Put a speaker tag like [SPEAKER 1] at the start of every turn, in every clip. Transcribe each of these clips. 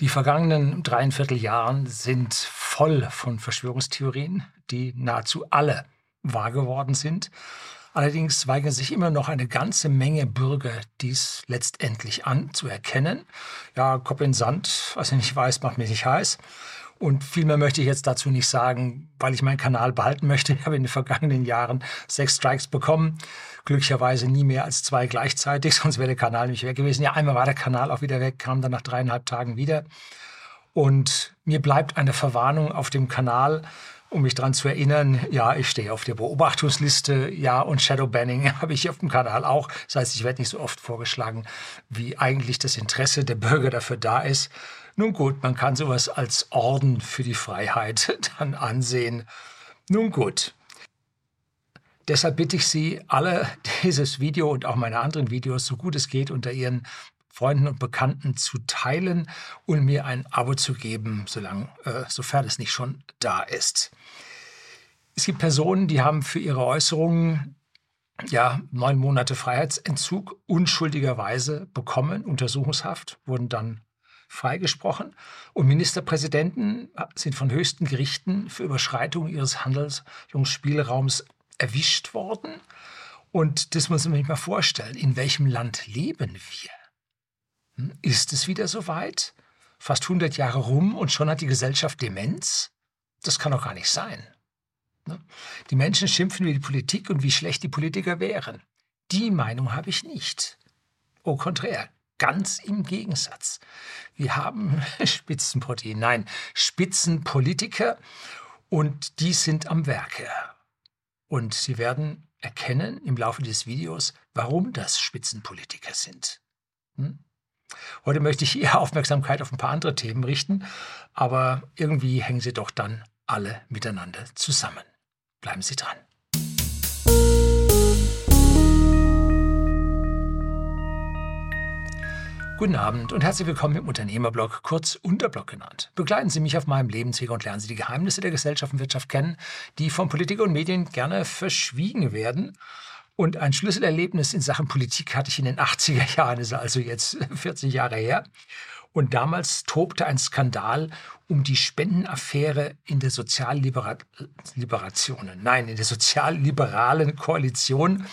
[SPEAKER 1] Die vergangenen dreieinviertel Jahren sind voll von Verschwörungstheorien, die nahezu alle wahr geworden sind. Allerdings weigern sich immer noch eine ganze Menge Bürger, dies letztendlich anzuerkennen. Ja, Kopf in Sand, was ich nicht weiß, macht mich nicht heiß. Und viel mehr möchte ich jetzt dazu nicht sagen, weil ich meinen Kanal behalten möchte. Ich habe in den vergangenen Jahren sechs Strikes bekommen. Glücklicherweise nie mehr als zwei gleichzeitig, sonst wäre der Kanal nämlich weg gewesen. Ja, einmal war der Kanal auch wieder weg, kam dann nach dreieinhalb Tagen wieder. Und mir bleibt eine Verwarnung auf dem Kanal, um mich daran zu erinnern, ja, ich stehe auf der Beobachtungsliste, ja, und Shadowbanning habe ich auf dem Kanal auch. Das heißt, ich werde nicht so oft vorgeschlagen, wie eigentlich das Interesse der Bürger dafür da ist. Nun gut, man kann sowas als Orden für die Freiheit dann ansehen. Nun gut. Deshalb bitte ich Sie, alle dieses Video und auch meine anderen Videos, so gut es geht, unter Ihren Freunden und Bekannten zu teilen und mir ein Abo zu geben, solange, äh, sofern es nicht schon da ist. Es gibt Personen, die haben für ihre Äußerungen ja, neun Monate Freiheitsentzug unschuldigerweise bekommen, Untersuchungshaft, wurden dann freigesprochen. Und Ministerpräsidenten sind von höchsten Gerichten für Überschreitung ihres Handelsspielraums erwischt worden. Und das muss man sich mal vorstellen. In welchem Land leben wir? Hm? Ist es wieder so weit? Fast 100 Jahre rum und schon hat die Gesellschaft Demenz? Das kann doch gar nicht sein. Ne? Die Menschen schimpfen über die Politik und wie schlecht die Politiker wären. Die Meinung habe ich nicht. Au contraire, Ganz im Gegensatz. Wir haben Spitzenprotein, nein, Spitzenpolitiker und die sind am Werke. Und Sie werden erkennen im Laufe des Videos, warum das Spitzenpolitiker sind. Hm? Heute möchte ich Ihre Aufmerksamkeit auf ein paar andere Themen richten, aber irgendwie hängen sie doch dann alle miteinander zusammen. Bleiben Sie dran. Guten Abend und herzlich willkommen im Unternehmerblog, kurz Unterblog genannt. Begleiten Sie mich auf meinem Lebensweg und lernen Sie die Geheimnisse der Gesellschaft und Wirtschaft kennen, die von Politik und Medien gerne verschwiegen werden. Und ein Schlüsselerlebnis in Sachen Politik hatte ich in den 80er Jahren, ist also jetzt 40 Jahre her. Und damals tobte ein Skandal um die Spendenaffäre in der Sozialliberation, nein, in der sozialliberalen Koalition.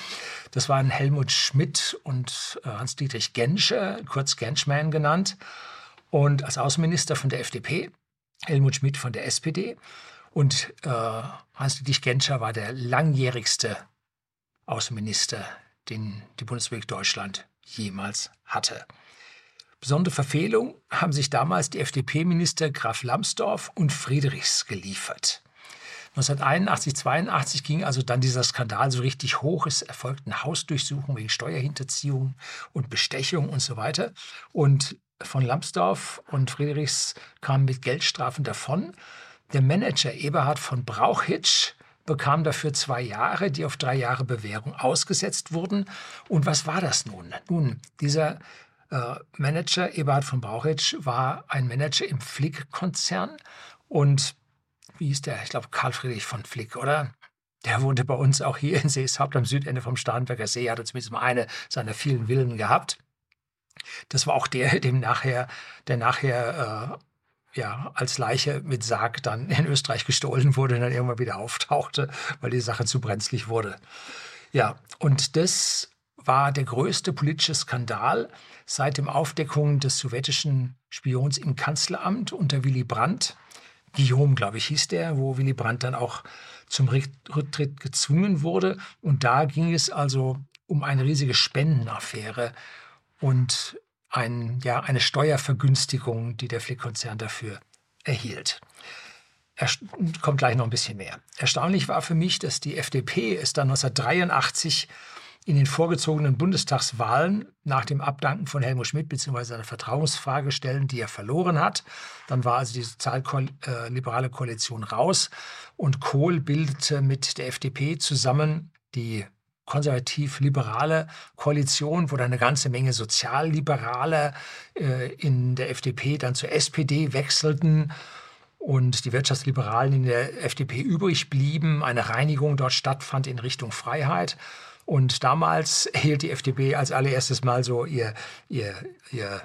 [SPEAKER 1] Das waren Helmut Schmidt und äh, Hans-Dietrich Genscher, kurz Genschman genannt. Und als Außenminister von der FDP, Helmut Schmidt von der SPD. Und äh, Hans-Dietrich Genscher war der langjährigste Außenminister, den die Bundesrepublik Deutschland jemals hatte. Besondere Verfehlung haben sich damals die FDP-Minister Graf Lambsdorff und Friedrichs geliefert. 1981, 82 ging also dann dieser Skandal so richtig hoch. Es erfolgten Hausdurchsuchungen wegen Steuerhinterziehung und Bestechung und so weiter. Und von Lambsdorff und Friedrichs kamen mit Geldstrafen davon. Der Manager Eberhard von Brauchitsch bekam dafür zwei Jahre, die auf drei Jahre Bewährung ausgesetzt wurden. Und was war das nun? Nun, dieser äh, Manager Eberhard von Brauchitsch war ein Manager im Flick-Konzern und wie hieß der? Ich glaube, Karl Friedrich von Flick, oder? Der wohnte bei uns auch hier in Seeshaupt am Südende vom Starnberger See, hatte zumindest mal eine seiner vielen Villen gehabt. Das war auch der, dem nachher, der nachher äh, ja, als Leiche mit Sarg dann in Österreich gestohlen wurde und dann irgendwann wieder auftauchte, weil die Sache zu brenzlig wurde. Ja, und das war der größte politische Skandal seit dem Aufdeckung des sowjetischen Spions im Kanzleramt unter Willy Brandt. Guillaume, glaube ich, hieß der, wo Willy Brandt dann auch zum Rücktritt gezwungen wurde. Und da ging es also um eine riesige Spendenaffäre und ein, ja, eine Steuervergünstigung, die der Flick-Konzern dafür erhielt. Er kommt gleich noch ein bisschen mehr. Erstaunlich war für mich, dass die FDP es dann 1983 in den vorgezogenen Bundestagswahlen nach dem Abdanken von Helmut Schmidt bzw. seiner Vertrauensfrage stellen, die er verloren hat. Dann war also die sozialliberale Koalition raus und Kohl bildete mit der FDP zusammen die konservativ-liberale Koalition, wo dann eine ganze Menge Sozialliberale äh, in der FDP dann zur SPD wechselten und die Wirtschaftsliberalen in der FDP übrig blieben. Eine Reinigung dort stattfand in Richtung Freiheit. Und damals hielt die FDP als allererstes Mal so ihr, ihr, ihr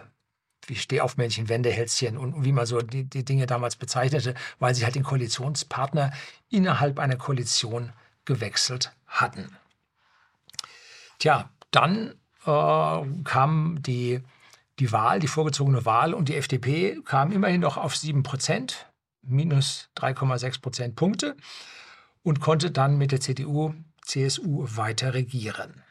[SPEAKER 1] wie Stehaufmännchen, Wendehälschen und wie man so die, die Dinge damals bezeichnete, weil sie halt den Koalitionspartner innerhalb einer Koalition gewechselt hatten. Tja, dann äh, kam die, die Wahl, die vorgezogene Wahl und die FDP kam immerhin noch auf 7 Prozent, minus 3,6 Prozentpunkte und konnte dann mit der CDU, CSU weiter regieren.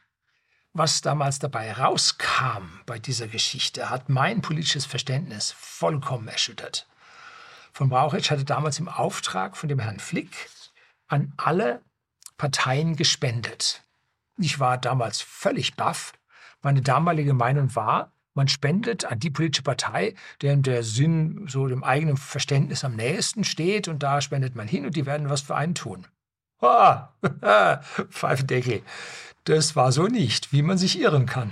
[SPEAKER 1] Was damals dabei rauskam bei dieser Geschichte, hat mein politisches Verständnis vollkommen erschüttert. Von Brauchitsch hatte damals im Auftrag von dem Herrn Flick an alle Parteien gespendet. Ich war damals völlig baff. Meine damalige Meinung war, man spendet an die politische Partei, deren der Sinn so dem eigenen Verständnis am nächsten steht und da spendet man hin und die werden was für einen tun. Ah, Pfeifendeckel. Das war so nicht, wie man sich irren kann.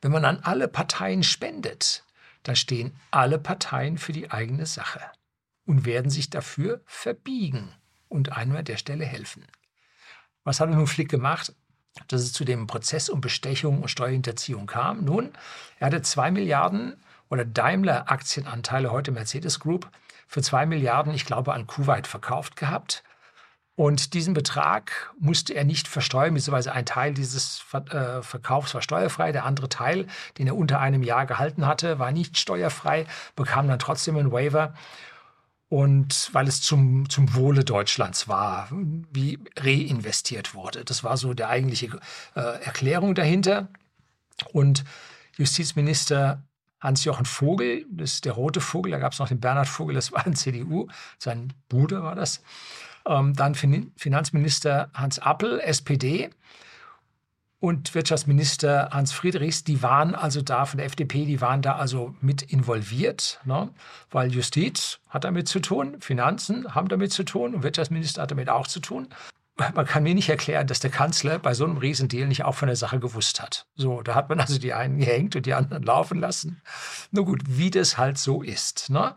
[SPEAKER 1] Wenn man an alle Parteien spendet, dann stehen alle Parteien für die eigene Sache und werden sich dafür verbiegen und einem an der Stelle helfen. Was hat nun Flick gemacht? Dass es zu dem Prozess um Bestechung und Steuerhinterziehung kam. Nun, er hatte zwei Milliarden oder Daimler-Aktienanteile, heute Mercedes Group, für zwei Milliarden, ich glaube, an Kuwait verkauft gehabt. Und diesen Betrag musste er nicht versteuern, beziehungsweise ein Teil dieses äh, Verkaufs war steuerfrei, der andere Teil, den er unter einem Jahr gehalten hatte, war nicht steuerfrei, bekam dann trotzdem einen Waiver. Und weil es zum, zum Wohle Deutschlands war, wie reinvestiert wurde. Das war so der eigentliche äh, Erklärung dahinter. Und Justizminister Hans-Jochen Vogel, das ist der rote Vogel, da gab es noch den Bernhard Vogel, das war ein CDU, sein Bruder war das. Ähm, dann fin Finanzminister Hans Appel, SPD und Wirtschaftsminister Hans Friedrichs, die waren also da von der FDP, die waren da also mit involviert, ne? weil Justiz hat damit zu tun, Finanzen haben damit zu tun und Wirtschaftsminister hat damit auch zu tun. Man kann mir nicht erklären, dass der Kanzler bei so einem Riesendeal nicht auch von der Sache gewusst hat. So, da hat man also die einen gehängt und die anderen laufen lassen. Nur gut, wie das halt so ist. Ne?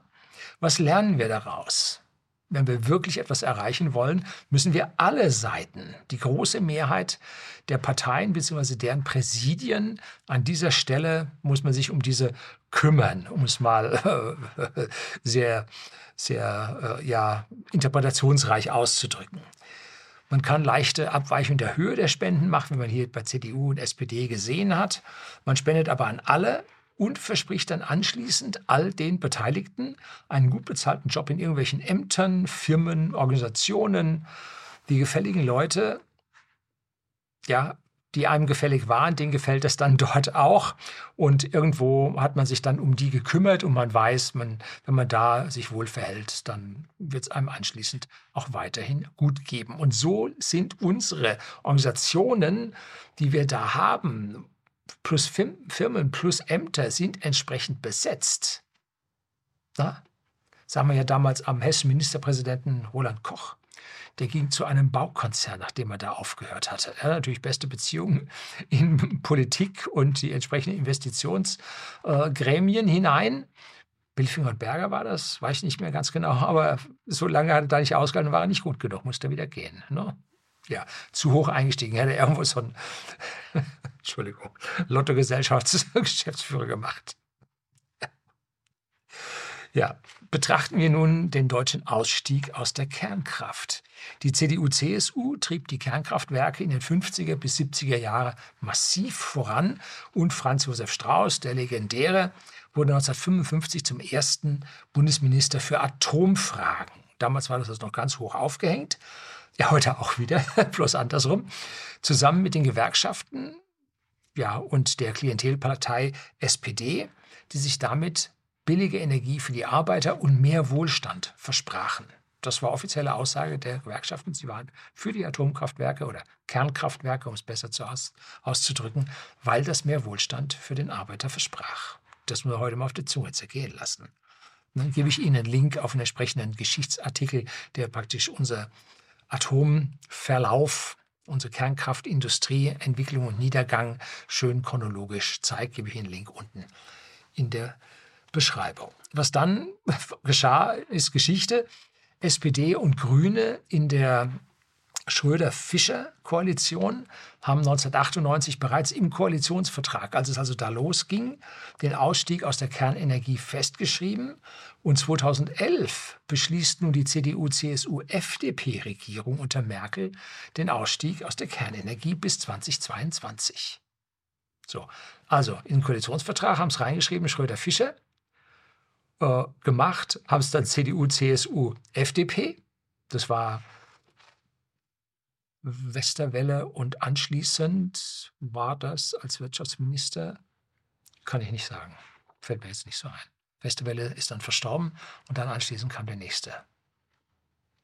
[SPEAKER 1] Was lernen wir daraus? Wenn wir wirklich etwas erreichen wollen, müssen wir alle Seiten, die große Mehrheit der Parteien bzw. deren Präsidien, an dieser Stelle muss man sich um diese kümmern, um es mal äh, sehr, sehr äh, ja, interpretationsreich auszudrücken. Man kann leichte Abweichungen der Höhe der Spenden machen, wie man hier bei CDU und SPD gesehen hat. Man spendet aber an alle und verspricht dann anschließend all den Beteiligten einen gut bezahlten Job in irgendwelchen Ämtern, Firmen, Organisationen. Die gefälligen Leute, ja, die einem gefällig waren, denen gefällt es dann dort auch. Und irgendwo hat man sich dann um die gekümmert und man weiß, man, wenn man da sich wohl verhält, dann wird es einem anschließend auch weiterhin gut geben. Und so sind unsere Organisationen, die wir da haben, plus Firmen plus Ämter sind entsprechend besetzt. Na? Sagen wir ja damals am hessischen Ministerpräsidenten Roland Koch. Der ging zu einem Baukonzern, nachdem er da aufgehört hatte. Er hat natürlich beste Beziehungen in Politik und die entsprechenden Investitionsgremien hinein. Billfinger und Berger war das, weiß ich nicht mehr ganz genau, aber so lange hat er da nicht ausgehalten, war er nicht gut genug, musste wieder gehen. Ne? Ja, zu hoch eingestiegen. Hat irgendwo so ein Entschuldigung, Lottogesellschaftsgeschäftsführer gemacht. Ja, betrachten wir nun den deutschen Ausstieg aus der Kernkraft. Die CDU-CSU trieb die Kernkraftwerke in den 50er bis 70er Jahren massiv voran und Franz Josef Strauß, der legendäre, wurde 1955 zum ersten Bundesminister für Atomfragen. Damals war das also noch ganz hoch aufgehängt. Ja, heute auch wieder, bloß andersrum. Zusammen mit den Gewerkschaften ja, und der Klientelpartei SPD, die sich damit billige Energie für die Arbeiter und mehr Wohlstand versprachen. Das war offizielle Aussage der Gewerkschaften. Sie waren für die Atomkraftwerke oder Kernkraftwerke, um es besser aus, auszudrücken, weil das mehr Wohlstand für den Arbeiter versprach. Das muss man heute mal auf die Zunge zergehen lassen. Dann gebe ich Ihnen einen Link auf einen entsprechenden Geschichtsartikel, der praktisch unser Atomverlauf unsere Kernkraftindustrie, Entwicklung und Niedergang schön chronologisch zeigt, gebe ich Ihnen einen Link unten in der Beschreibung. Was dann geschah, ist Geschichte. SPD und Grüne in der Schröder-Fischer-Koalition haben 1998 bereits im Koalitionsvertrag, als es also da losging, den Ausstieg aus der Kernenergie festgeschrieben. Und 2011 beschließt nun die CDU-CSU-FDP-Regierung unter Merkel den Ausstieg aus der Kernenergie bis 2022. So, also im Koalitionsvertrag haben es reingeschrieben, Schröder-Fischer. Äh, gemacht haben es dann CDU, CSU, FDP. Das war Westerwelle und anschließend war das als Wirtschaftsminister, kann ich nicht sagen, fällt mir jetzt nicht so ein. Westerwelle ist dann verstorben und dann anschließend kam der nächste.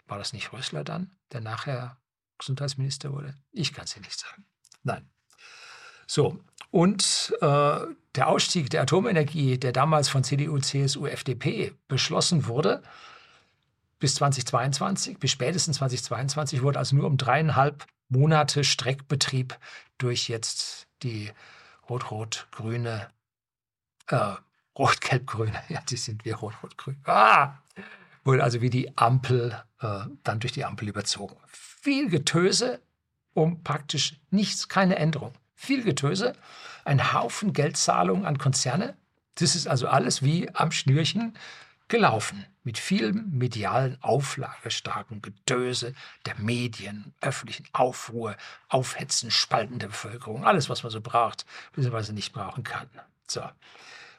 [SPEAKER 1] War das nicht Rösler dann, der nachher Gesundheitsminister wurde? Ich kann es dir nicht sagen. Nein. So, und äh, der Ausstieg der Atomenergie, der damals von CDU, CSU, FDP beschlossen wurde, bis 2022, bis spätestens 2022 wurde also nur um dreieinhalb Monate Streckbetrieb durch jetzt die rot-rot-grüne, äh, rot-gelb-grüne, ja, die sind wie rot-rot-grün, ah, wurde also wie die Ampel, äh, dann durch die Ampel überzogen. Viel Getöse um praktisch nichts, keine Änderung. Viel Getöse, ein Haufen Geldzahlungen an Konzerne. Das ist also alles wie am Schnürchen gelaufen mit vielem medialen auflagestarken Gedöse der Medien, öffentlichen Aufruhr, Aufhetzen, Spalten der Bevölkerung, alles, was man so braucht, beziehungsweise nicht brauchen kann. So.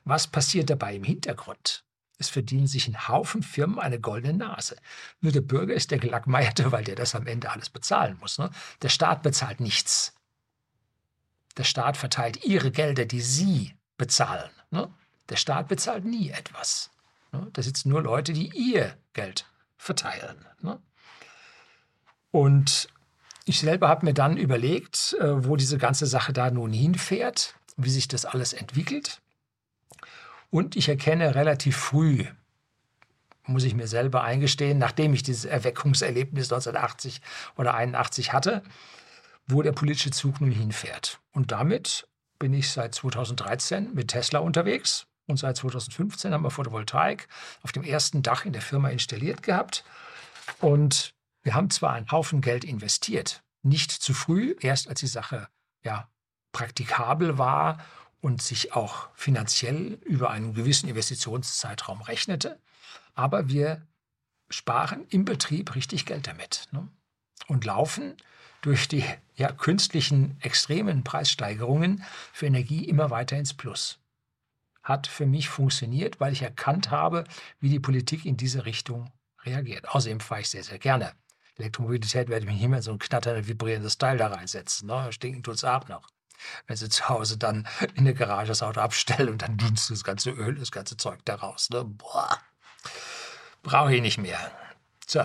[SPEAKER 1] Was passiert dabei im Hintergrund? Es verdienen sich ein Haufen Firmen eine goldene Nase. Nur der Bürger ist der Gelackmeierte, weil der das am Ende alles bezahlen muss. Ne? Der Staat bezahlt nichts. Der Staat verteilt ihre Gelder, die sie bezahlen. Ne? Der Staat bezahlt nie etwas. Ne? Da sitzen nur Leute, die ihr Geld verteilen. Ne? Und ich selber habe mir dann überlegt, äh, wo diese ganze Sache da nun hinfährt, wie sich das alles entwickelt. Und ich erkenne relativ früh, muss ich mir selber eingestehen, nachdem ich dieses Erweckungserlebnis 1980 oder 81 hatte, wo der politische Zug nun hinfährt. Und damit bin ich seit 2013 mit Tesla unterwegs und seit 2015 haben wir Photovoltaik auf dem ersten Dach in der Firma installiert gehabt. Und wir haben zwar einen Haufen Geld investiert, nicht zu früh, erst als die Sache ja, praktikabel war und sich auch finanziell über einen gewissen Investitionszeitraum rechnete. Aber wir sparen im Betrieb richtig Geld damit ne? und laufen durch die ja, künstlichen extremen Preissteigerungen für Energie immer weiter ins Plus hat für mich funktioniert, weil ich erkannt habe, wie die Politik in diese Richtung reagiert. Außerdem fahre ich sehr, sehr gerne. Elektromobilität werde ich mich nicht mehr in so ein knatterndes, vibrierendes Teil da reinsetzen. Ne? Stinken tut es auch noch. Wenn Sie zu Hause dann in der Garage das Auto abstellen und dann dünstet das ganze Öl, das ganze Zeug da raus. Ne? Boah, brauche ich nicht mehr. So,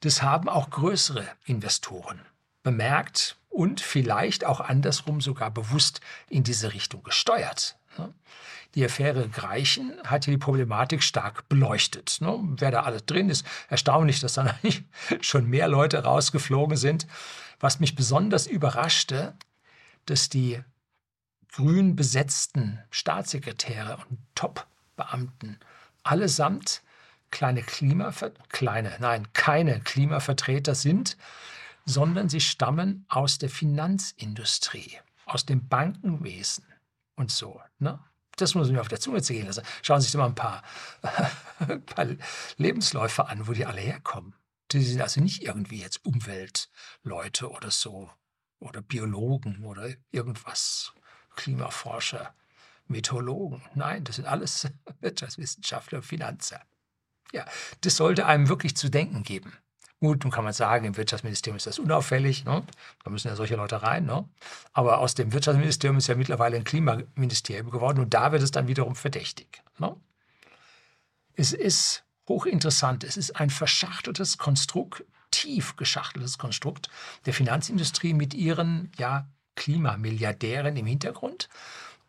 [SPEAKER 1] das haben auch größere Investoren bemerkt und vielleicht auch andersrum sogar bewusst in diese Richtung gesteuert. Die Affäre Greichen hat hier die Problematik stark beleuchtet. Ne? Wer da alles drin ist, erstaunlich, dass dann eigentlich schon mehr Leute rausgeflogen sind. Was mich besonders überraschte, dass die grün besetzten Staatssekretäre und Top-Beamten allesamt kleine Klimaver kleine, nein, keine Klimavertreter sind, sondern sie stammen aus der Finanzindustrie, aus dem Bankenwesen und so. Ne? Das muss man mir auf der Zunge zergehen lassen. Schauen Sie sich mal ein paar, ein paar Lebensläufe an, wo die alle herkommen. Die sind also nicht irgendwie jetzt Umweltleute oder so oder Biologen oder irgendwas, Klimaforscher, Meteorologen. Nein, das sind alles Wirtschaftswissenschaftler, Finanzer. Ja, das sollte einem wirklich zu denken geben. Gut, nun kann man sagen, im Wirtschaftsministerium ist das unauffällig, ne? da müssen ja solche Leute rein. Ne? Aber aus dem Wirtschaftsministerium ist ja mittlerweile ein Klimaministerium geworden und da wird es dann wiederum verdächtig. Ne? Es ist hochinteressant, es ist ein verschachteltes Konstrukt, tief geschachteltes Konstrukt der Finanzindustrie mit ihren ja, Klimamilliardären im Hintergrund.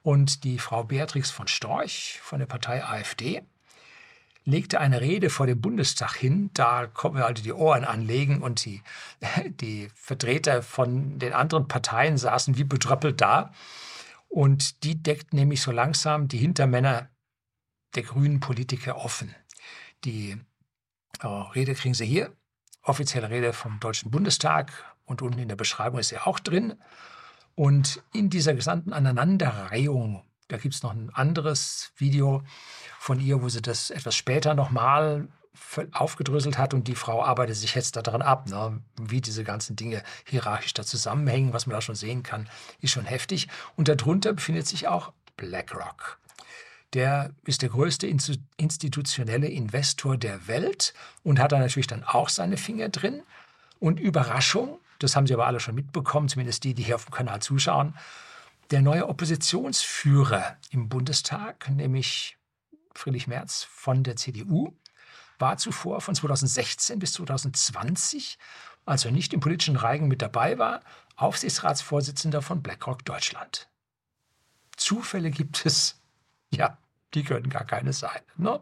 [SPEAKER 1] Und die Frau Beatrix von Storch von der Partei AfD legte eine Rede vor dem Bundestag hin. Da konnten wir also die Ohren anlegen und die, die Vertreter von den anderen Parteien saßen wie betröppelt da. Und die deckt nämlich so langsam die Hintermänner der grünen Politiker offen. Die oh, Rede kriegen Sie hier offizielle Rede vom Deutschen Bundestag und unten in der Beschreibung ist er auch drin. Und in dieser gesamten Aneinanderreihung, da gibt es noch ein anderes Video von ihr, wo sie das etwas später nochmal aufgedröselt hat und die Frau arbeitet sich jetzt daran ab, ne? wie diese ganzen Dinge hierarchisch da zusammenhängen, was man da schon sehen kann, ist schon heftig. Und darunter befindet sich auch BlackRock. Der ist der größte institutionelle Investor der Welt und hat da natürlich dann auch seine Finger drin. Und Überraschung, das haben Sie aber alle schon mitbekommen, zumindest die, die hier auf dem Kanal zuschauen. Der neue Oppositionsführer im Bundestag, nämlich Friedrich Merz von der CDU, war zuvor von 2016 bis 2020, als er nicht im politischen Reigen mit dabei war, Aufsichtsratsvorsitzender von BlackRock Deutschland. Zufälle gibt es, ja, die können gar keine sein. Ne?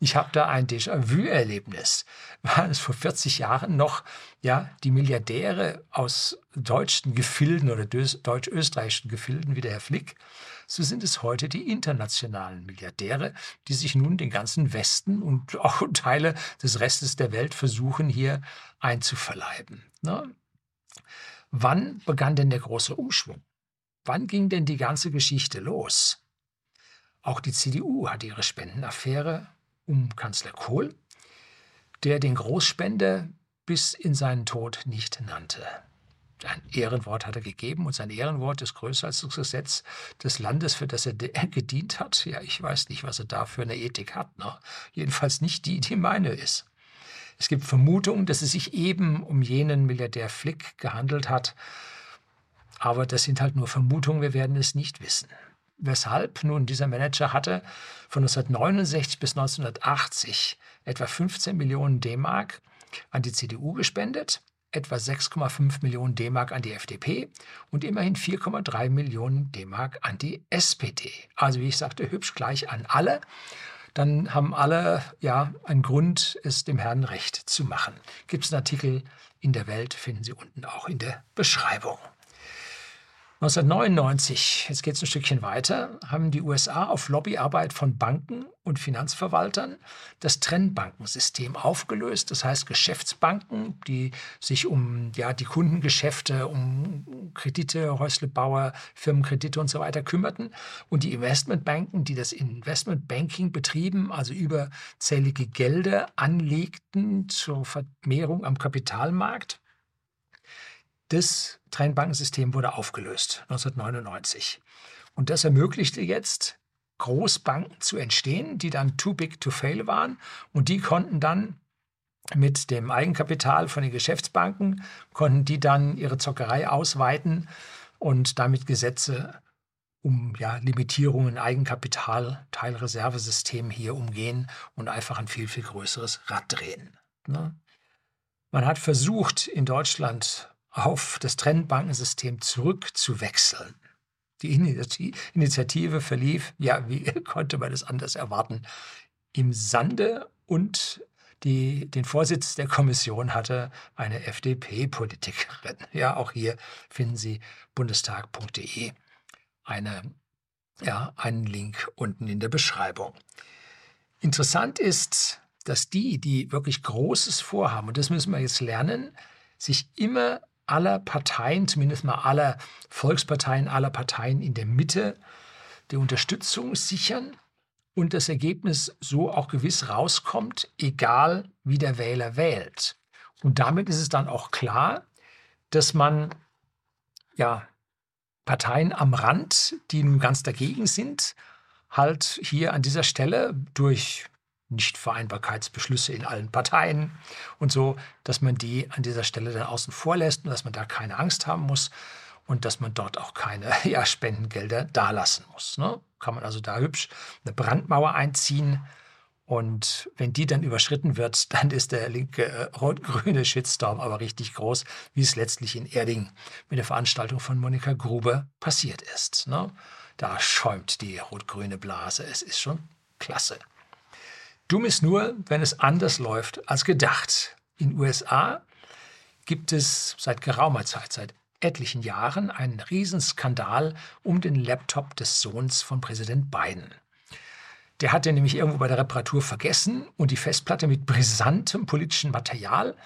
[SPEAKER 1] Ich habe da ein Déjà-vu-Erlebnis. Waren es vor 40 Jahren noch ja, die Milliardäre aus deutschen Gefilden oder deutsch-österreichischen Gefilden wie der Herr Flick, so sind es heute die internationalen Milliardäre, die sich nun den ganzen Westen und auch Teile des Restes der Welt versuchen, hier einzuverleiben. Ne? Wann begann denn der große Umschwung? Wann ging denn die ganze Geschichte los? Auch die CDU hatte ihre Spendenaffäre um Kanzler Kohl, der den Großspender bis in seinen Tod nicht nannte. Ein Ehrenwort hat er gegeben und sein Ehrenwort ist größer als das Gesetz des Landes, für das er gedient hat. Ja, ich weiß nicht, was er da für eine Ethik hat. Ne? Jedenfalls nicht die, die meine ist. Es gibt Vermutungen, dass es sich eben um jenen Milliardär Flick gehandelt hat. Aber das sind halt nur Vermutungen, wir werden es nicht wissen. Weshalb nun dieser Manager hatte von 1969 bis 1980 etwa 15 Millionen D-Mark an die CDU gespendet, etwa 6,5 Millionen D-Mark an die FDP und immerhin 4,3 Millionen D-Mark an die SPD. Also wie ich sagte, hübsch gleich an alle. Dann haben alle ja einen Grund, es dem Herrn recht zu machen. Gibt es einen Artikel in der Welt, finden Sie unten auch in der Beschreibung. 1999, jetzt geht es ein Stückchen weiter, haben die USA auf Lobbyarbeit von Banken und Finanzverwaltern das Trennbankensystem aufgelöst. Das heißt, Geschäftsbanken, die sich um ja, die Kundengeschäfte, um Kredite, Häuslebauer, Firmenkredite und so weiter kümmerten. Und die Investmentbanken, die das Investmentbanking betrieben, also überzählige Gelder anlegten zur Vermehrung am Kapitalmarkt das Trennbankensystem wurde aufgelöst 1999. Und das ermöglichte jetzt Großbanken zu entstehen, die dann too big to fail waren. Und die konnten dann mit dem Eigenkapital von den Geschäftsbanken, konnten die dann ihre Zockerei ausweiten und damit Gesetze um ja, Limitierungen, Eigenkapital, Teilreservesystem hier umgehen und einfach ein viel, viel größeres Rad drehen. Ne? Man hat versucht, in Deutschland auf das Trennbankensystem zurückzuwechseln. Die Initiative verlief, ja, wie konnte man das anders erwarten, im Sande und die, den Vorsitz der Kommission hatte eine FDP-Politikerin. Ja, auch hier finden Sie bundestag.de eine, ja, einen Link unten in der Beschreibung. Interessant ist, dass die, die wirklich Großes vorhaben, und das müssen wir jetzt lernen, sich immer aller Parteien, zumindest mal aller Volksparteien, aller Parteien in der Mitte, die Unterstützung sichern und das Ergebnis so auch gewiss rauskommt, egal wie der Wähler wählt. Und damit ist es dann auch klar, dass man ja Parteien am Rand, die nun ganz dagegen sind, halt hier an dieser Stelle durch Nichtvereinbarkeitsbeschlüsse in allen Parteien und so, dass man die an dieser Stelle dann außen vor lässt und dass man da keine Angst haben muss und dass man dort auch keine ja, Spendengelder dalassen muss. Ne? Kann man also da hübsch eine Brandmauer einziehen und wenn die dann überschritten wird, dann ist der linke äh, rot-grüne Shitstorm aber richtig groß, wie es letztlich in Erding mit der Veranstaltung von Monika Grube passiert ist. Ne? Da schäumt die rot-grüne Blase. Es ist schon klasse. Dumm ist nur, wenn es anders läuft als gedacht. In USA gibt es seit geraumer Zeit, seit etlichen Jahren, einen Riesenskandal um den Laptop des Sohns von Präsident Biden. Der hat den nämlich irgendwo bei der Reparatur vergessen und die Festplatte mit brisantem politischem Material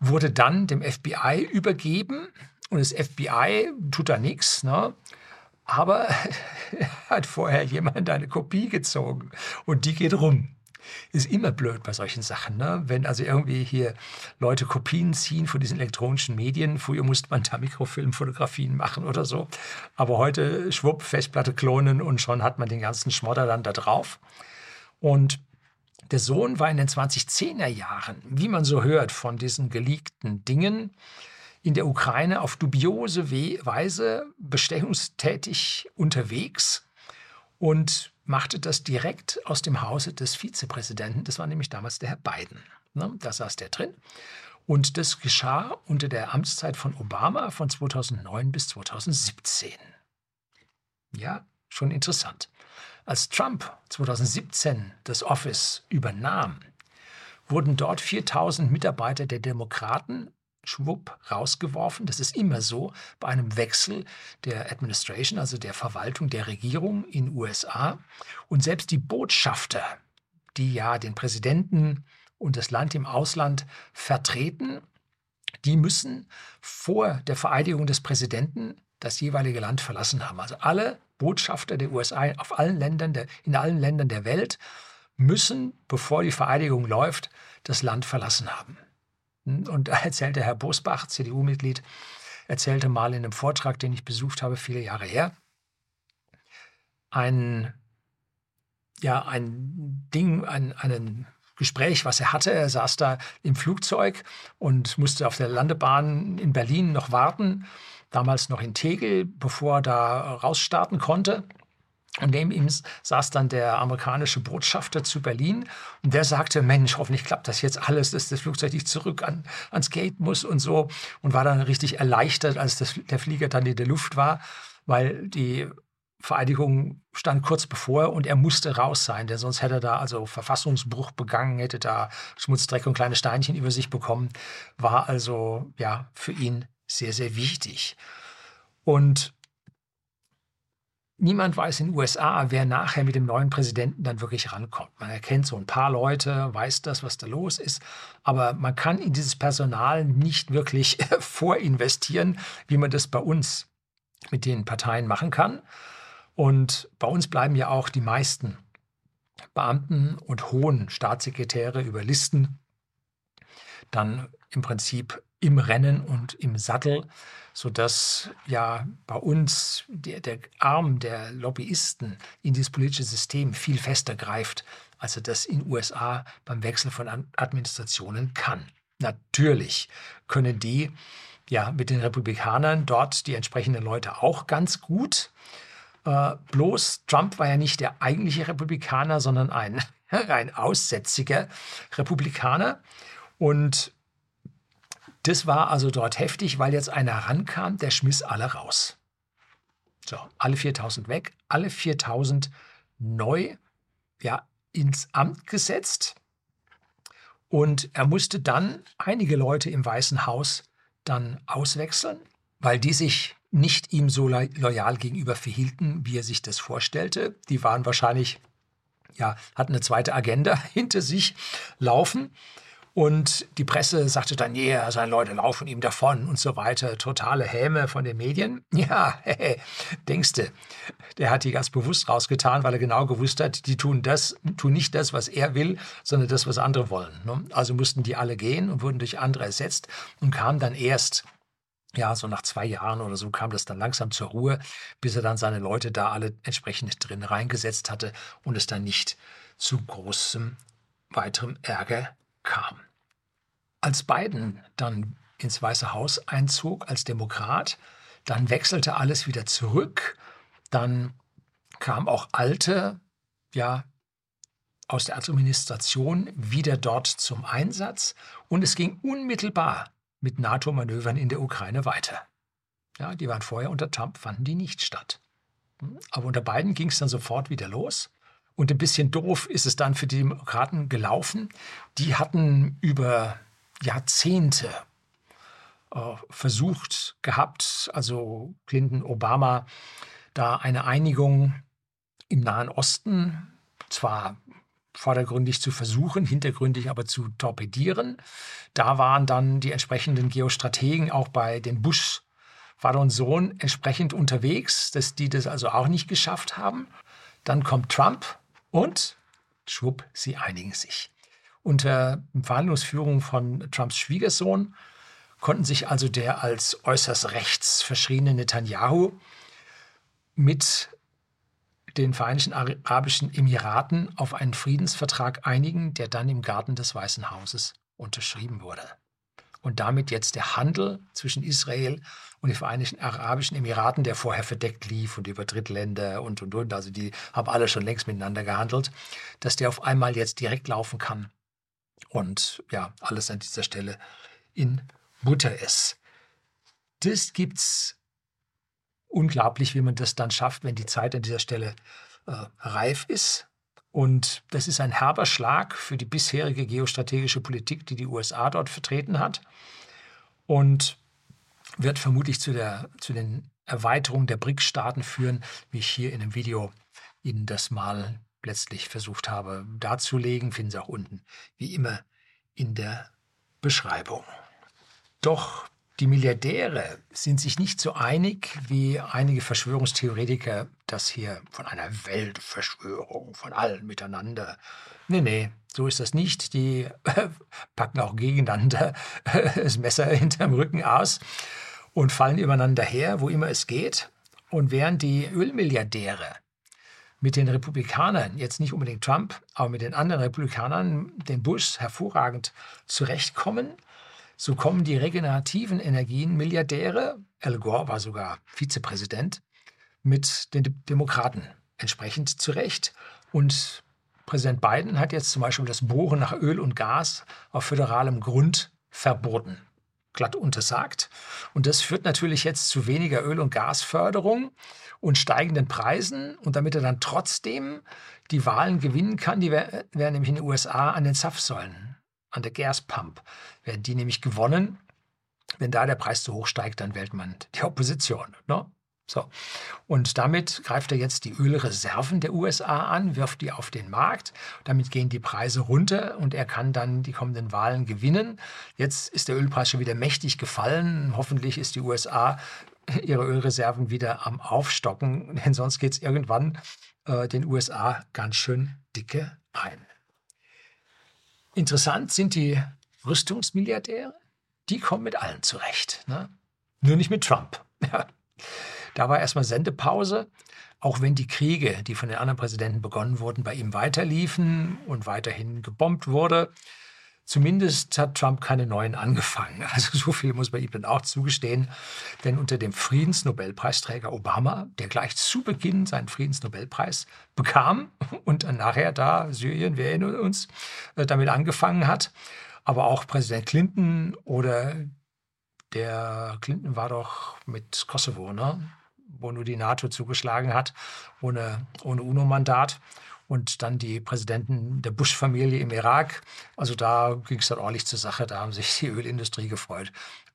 [SPEAKER 1] wurde dann dem FBI übergeben und das FBI tut da nichts. Ne? Aber hat vorher jemand eine Kopie gezogen und die geht rum. Ist immer blöd bei solchen Sachen, ne? wenn also irgendwie hier Leute Kopien ziehen von diesen elektronischen Medien. Früher musste man da Mikrofilmfotografien machen oder so. Aber heute schwupp, Festplatte klonen und schon hat man den ganzen Schmodder dann da drauf. Und der Sohn war in den 2010er Jahren, wie man so hört von diesen geleakten Dingen, in der Ukraine auf dubiose Weise bestechungstätig unterwegs und machte das direkt aus dem Hause des Vizepräsidenten. Das war nämlich damals der Herr Biden. Ne? Da saß der drin. Und das geschah unter der Amtszeit von Obama von 2009 bis 2017. Ja, schon interessant. Als Trump 2017 das Office übernahm, wurden dort 4000 Mitarbeiter der Demokraten schwupp rausgeworfen. Das ist immer so bei einem Wechsel der Administration, also der Verwaltung der Regierung in USA. Und selbst die Botschafter, die ja den Präsidenten und das Land im Ausland vertreten, die müssen vor der Vereidigung des Präsidenten das jeweilige Land verlassen haben. Also alle Botschafter der USA auf allen Ländern der, in allen Ländern der Welt müssen, bevor die Vereidigung läuft, das Land verlassen haben. Und da erzählte Herr Bosbach, CDU-Mitglied, erzählte mal in einem Vortrag, den ich besucht habe, viele Jahre her, ein, ja, ein Ding, ein, einen Gespräch, was er hatte. Er saß da im Flugzeug und musste auf der Landebahn in Berlin noch warten, damals noch in Tegel, bevor er da rausstarten konnte. Und neben ihm saß dann der amerikanische Botschafter zu Berlin. Und der sagte, Mensch, hoffentlich klappt das jetzt alles, dass das Flugzeug nicht zurück an, ans Gate muss und so. Und war dann richtig erleichtert, als das, der Flieger dann in der Luft war, weil die Vereidigung stand kurz bevor und er musste raus sein, denn sonst hätte er da also Verfassungsbruch begangen, hätte da Schmutzdreck und kleine Steinchen über sich bekommen, war also ja für ihn sehr, sehr wichtig. Und Niemand weiß in den USA, wer nachher mit dem neuen Präsidenten dann wirklich rankommt. Man erkennt so ein paar Leute, weiß das, was da los ist, aber man kann in dieses Personal nicht wirklich vorinvestieren, wie man das bei uns mit den Parteien machen kann. Und bei uns bleiben ja auch die meisten Beamten und hohen Staatssekretäre über Listen dann im Prinzip im Rennen und im Sattel sodass ja bei uns der, der Arm der Lobbyisten in dieses politische System viel fester greift, als er das in USA beim Wechsel von Administrationen kann. Natürlich können die ja mit den Republikanern dort die entsprechenden Leute auch ganz gut. Äh, bloß Trump war ja nicht der eigentliche Republikaner, sondern ein rein aussätziger Republikaner. Und das war also dort heftig, weil jetzt einer rankam, der schmiss alle raus. So, alle 4000 weg, alle 4000 neu ja, ins Amt gesetzt. Und er musste dann einige Leute im Weißen Haus dann auswechseln, weil die sich nicht ihm so loyal gegenüber verhielten, wie er sich das vorstellte. Die waren wahrscheinlich, ja, hatten eine zweite Agenda hinter sich laufen. Und die Presse sagte dann, ja, yeah, seine Leute laufen ihm davon und so weiter. Totale Häme von den Medien. Ja, denkste, der hat die ganz bewusst rausgetan, weil er genau gewusst hat, die tun das, tun nicht das, was er will, sondern das, was andere wollen. Ne? Also mussten die alle gehen und wurden durch andere ersetzt und kamen dann erst ja, so nach zwei Jahren oder so kam das dann langsam zur Ruhe, bis er dann seine Leute da alle entsprechend drin reingesetzt hatte und es dann nicht zu großem weiterem Ärger kam. Als Biden dann ins Weiße Haus einzog als Demokrat, dann wechselte alles wieder zurück. Dann kam auch alte, ja, aus der Administration wieder dort zum Einsatz und es ging unmittelbar mit NATO-Manövern in der Ukraine weiter. Ja, die waren vorher unter Trump, fanden die nicht statt. Aber unter Biden ging es dann sofort wieder los. Und ein bisschen doof ist es dann für die Demokraten gelaufen. Die hatten über Jahrzehnte äh, versucht gehabt, also Clinton, Obama, da eine Einigung im Nahen Osten, zwar vordergründig zu versuchen, hintergründig aber zu torpedieren. Da waren dann die entsprechenden Geostrategen auch bei den Bush Vater und Sohn entsprechend unterwegs, dass die das also auch nicht geschafft haben. Dann kommt Trump und schwupp, sie einigen sich. Unter Verhandlungsführung von Trumps Schwiegersohn konnten sich also der als äußerst rechts verschriene Netanyahu mit den Vereinigten Arabischen Emiraten auf einen Friedensvertrag einigen, der dann im Garten des Weißen Hauses unterschrieben wurde. Und damit jetzt der Handel zwischen Israel und den Vereinigten Arabischen Emiraten, der vorher verdeckt lief und über Drittländer und und und, also die haben alle schon längst miteinander gehandelt, dass der auf einmal jetzt direkt laufen kann und ja, alles an dieser Stelle in Butter ist. Das gibt's unglaublich, wie man das dann schafft, wenn die Zeit an dieser Stelle äh, reif ist. Und das ist ein herber Schlag für die bisherige geostrategische Politik, die die USA dort vertreten hat. Und wird vermutlich zu, der, zu den Erweiterungen der BRICS-Staaten führen, wie ich hier in dem Video Ihnen das mal letztlich versucht habe darzulegen. Finden Sie auch unten, wie immer, in der Beschreibung. Doch die Milliardäre sind sich nicht so einig, wie einige Verschwörungstheoretiker das hier von einer Weltverschwörung, von allen miteinander. Nee, nee, so ist das nicht. Die packen auch gegeneinander das Messer hinterm Rücken aus und fallen übereinander her, wo immer es geht. Und während die Ölmilliardäre mit den Republikanern, jetzt nicht unbedingt Trump, aber mit den anderen Republikanern, den Bush, hervorragend zurechtkommen, so kommen die regenerativen Energien Milliardäre, Al Gore war sogar Vizepräsident, mit den Demokraten entsprechend zurecht. Und Präsident Biden hat jetzt zum Beispiel das Bohren nach Öl und Gas auf föderalem Grund verboten, glatt untersagt. Und das führt natürlich jetzt zu weniger Öl- und Gasförderung und steigenden Preisen. Und damit er dann trotzdem die Wahlen gewinnen kann, die werden nämlich in den USA an den Zapfsäulen an der Gas Pump. Werden die nämlich gewonnen. Wenn da der Preis zu hoch steigt, dann wählt man die Opposition. Ne? So. Und damit greift er jetzt die Ölreserven der USA an, wirft die auf den Markt. Damit gehen die Preise runter und er kann dann die kommenden Wahlen gewinnen. Jetzt ist der Ölpreis schon wieder mächtig gefallen. Hoffentlich ist die USA ihre Ölreserven wieder am Aufstocken, denn sonst geht es irgendwann äh, den USA ganz schön dicke ein. Interessant sind die Rüstungsmilliardäre. Die kommen mit allen zurecht. Ne? Nur nicht mit Trump. Da war erstmal Sendepause, auch wenn die Kriege, die von den anderen Präsidenten begonnen wurden, bei ihm weiterliefen und weiterhin gebombt wurde. Zumindest hat Trump keine neuen angefangen. Also so viel muss man ihm dann auch zugestehen. Denn unter dem Friedensnobelpreisträger Obama, der gleich zu Beginn seinen Friedensnobelpreis bekam und dann nachher da Syrien, wir erinnern uns, äh, damit angefangen hat, aber auch Präsident Clinton oder der Clinton war doch mit Kosovo, ne? wo nur die NATO zugeschlagen hat, ohne, ohne UNO-Mandat und dann die Präsidenten der Bush-Familie im Irak. Also da ging es dann ordentlich zur Sache, da haben sich die Ölindustrie gefreut.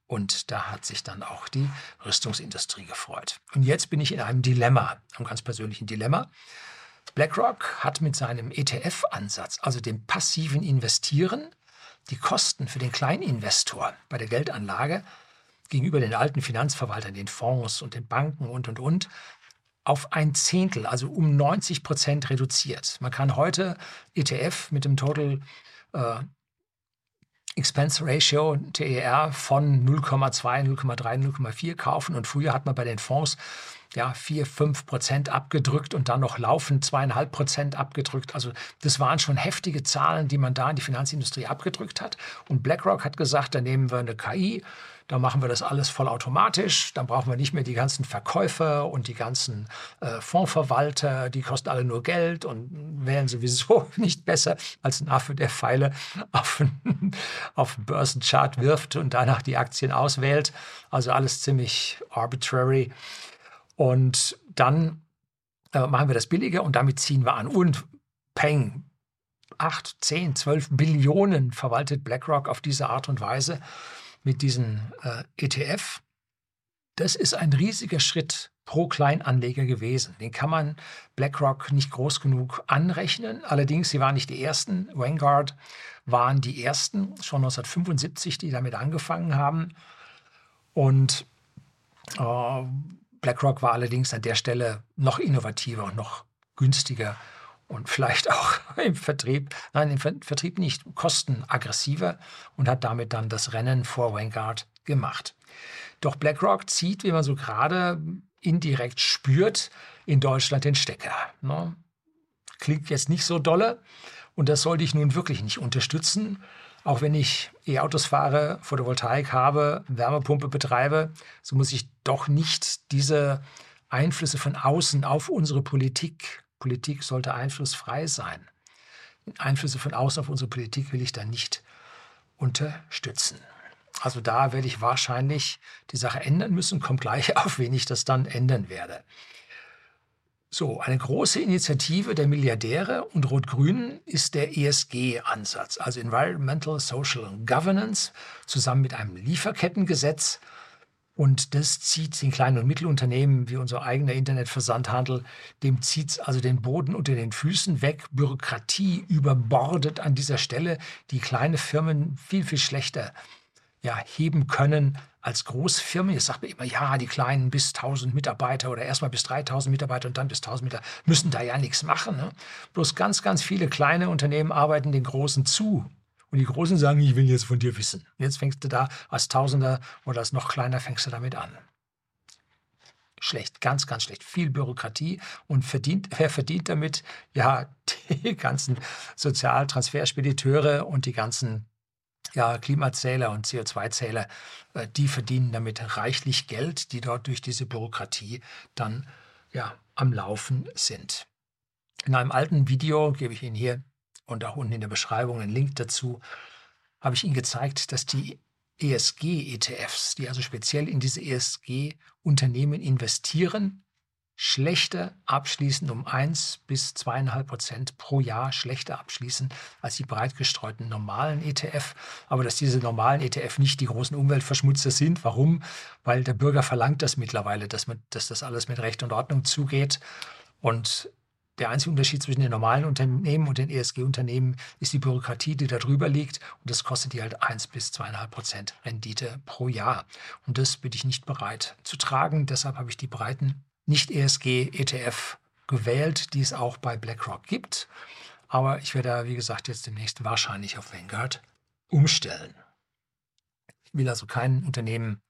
[SPEAKER 1] Und da hat sich dann auch die Rüstungsindustrie gefreut. Und jetzt bin ich in einem Dilemma, einem ganz persönlichen Dilemma. BlackRock hat mit seinem ETF-Ansatz, also dem passiven Investieren, die Kosten für den Kleininvestor bei der Geldanlage gegenüber den alten Finanzverwaltern, den Fonds und den Banken und, und, und, auf ein Zehntel, also um 90 Prozent reduziert. Man kann heute ETF mit dem Total äh, Expense Ratio, TER, von 0,2, 0,3, 0,4 kaufen. Und früher hat man bei den Fonds ja, 4, 5 Prozent abgedrückt und dann noch laufend 2,5 Prozent abgedrückt. Also das waren schon heftige Zahlen, die man da in die Finanzindustrie abgedrückt hat. Und BlackRock hat gesagt, da nehmen wir eine KI, da machen wir das alles vollautomatisch. Dann brauchen wir nicht mehr die ganzen Verkäufer und die ganzen äh, Fondsverwalter. Die kosten alle nur Geld und wären sowieso nicht besser als ein Affe, der Pfeile auf einen, auf Börsenchart wirft und danach die Aktien auswählt. Also alles ziemlich arbitrary. Und dann äh, machen wir das billiger und damit ziehen wir an. Und Peng, 8, 10, 12 Billionen verwaltet BlackRock auf diese Art und Weise mit diesem äh, ETF. Das ist ein riesiger Schritt pro Kleinanleger gewesen. Den kann man BlackRock nicht groß genug anrechnen. Allerdings, sie waren nicht die Ersten. Vanguard waren die Ersten, schon 1975, die damit angefangen haben. Und äh, BlackRock war allerdings an der Stelle noch innovativer und noch günstiger und vielleicht auch im Vertrieb, nein, im Vertrieb nicht, kostenaggressiver und hat damit dann das Rennen vor Vanguard gemacht. Doch BlackRock zieht, wie man so gerade indirekt spürt, in Deutschland den Stecker. Ne? Klingt jetzt nicht so dolle und das sollte ich nun wirklich nicht unterstützen. Auch wenn ich E-Autos fahre, Photovoltaik habe, Wärmepumpe betreibe, so muss ich doch nicht diese Einflüsse von außen auf unsere Politik, Politik sollte einflussfrei sein. Einflüsse von außen auf unsere Politik will ich da nicht unterstützen. Also da werde ich wahrscheinlich die Sache ändern müssen, kommt gleich auf, wen ich das dann ändern werde. So, eine große Initiative der Milliardäre und Rot-Grünen ist der ESG-Ansatz, also Environmental Social Governance, zusammen mit einem Lieferkettengesetz. Und das zieht den kleinen und Mittelunternehmen wie unser eigener Internetversandhandel, dem zieht es also den Boden unter den Füßen weg. Bürokratie überbordet an dieser Stelle die kleine Firmen viel, viel schlechter ja, heben können als Großfirmen. Jetzt sagt man immer, ja, die kleinen bis 1000 Mitarbeiter oder erstmal bis 3000 Mitarbeiter und dann bis 1000 Mitarbeiter müssen da ja nichts machen. Ne? Bloß ganz, ganz viele kleine Unternehmen arbeiten den Großen zu. Und die Großen sagen, ich will jetzt von dir wissen. Jetzt fängst du da als Tausender oder als noch kleiner fängst du damit an. Schlecht, ganz, ganz schlecht. Viel Bürokratie und verdient, wer verdient damit? Ja, die ganzen Sozialtransferspediteure und die ganzen ja, Klimazähler und CO2-Zähler, äh, die verdienen damit reichlich Geld, die dort durch diese Bürokratie dann ja, am Laufen sind. In einem alten Video gebe ich Ihnen hier und auch unten in der Beschreibung einen Link dazu, habe ich Ihnen gezeigt, dass die ESG-ETFs, die also speziell in diese ESG-Unternehmen investieren, schlechter abschließen, um 1 bis 2,5 Prozent pro Jahr schlechter abschließen als die breit gestreuten normalen ETF. Aber dass diese normalen ETF nicht die großen Umweltverschmutzer sind. Warum? Weil der Bürger verlangt das mittlerweile, dass, man, dass das alles mit Recht und Ordnung zugeht. Und der einzige Unterschied zwischen den normalen Unternehmen und den ESG-Unternehmen ist die Bürokratie, die da drüber liegt. Und das kostet die halt 1 bis 2,5 Prozent Rendite pro Jahr. Und das bin ich nicht bereit zu tragen. Deshalb habe ich die breiten nicht-ESG-ETF gewählt, die es auch bei BlackRock gibt. Aber ich werde, wie gesagt, jetzt demnächst wahrscheinlich auf Vanguard umstellen. Ich will also kein Unternehmen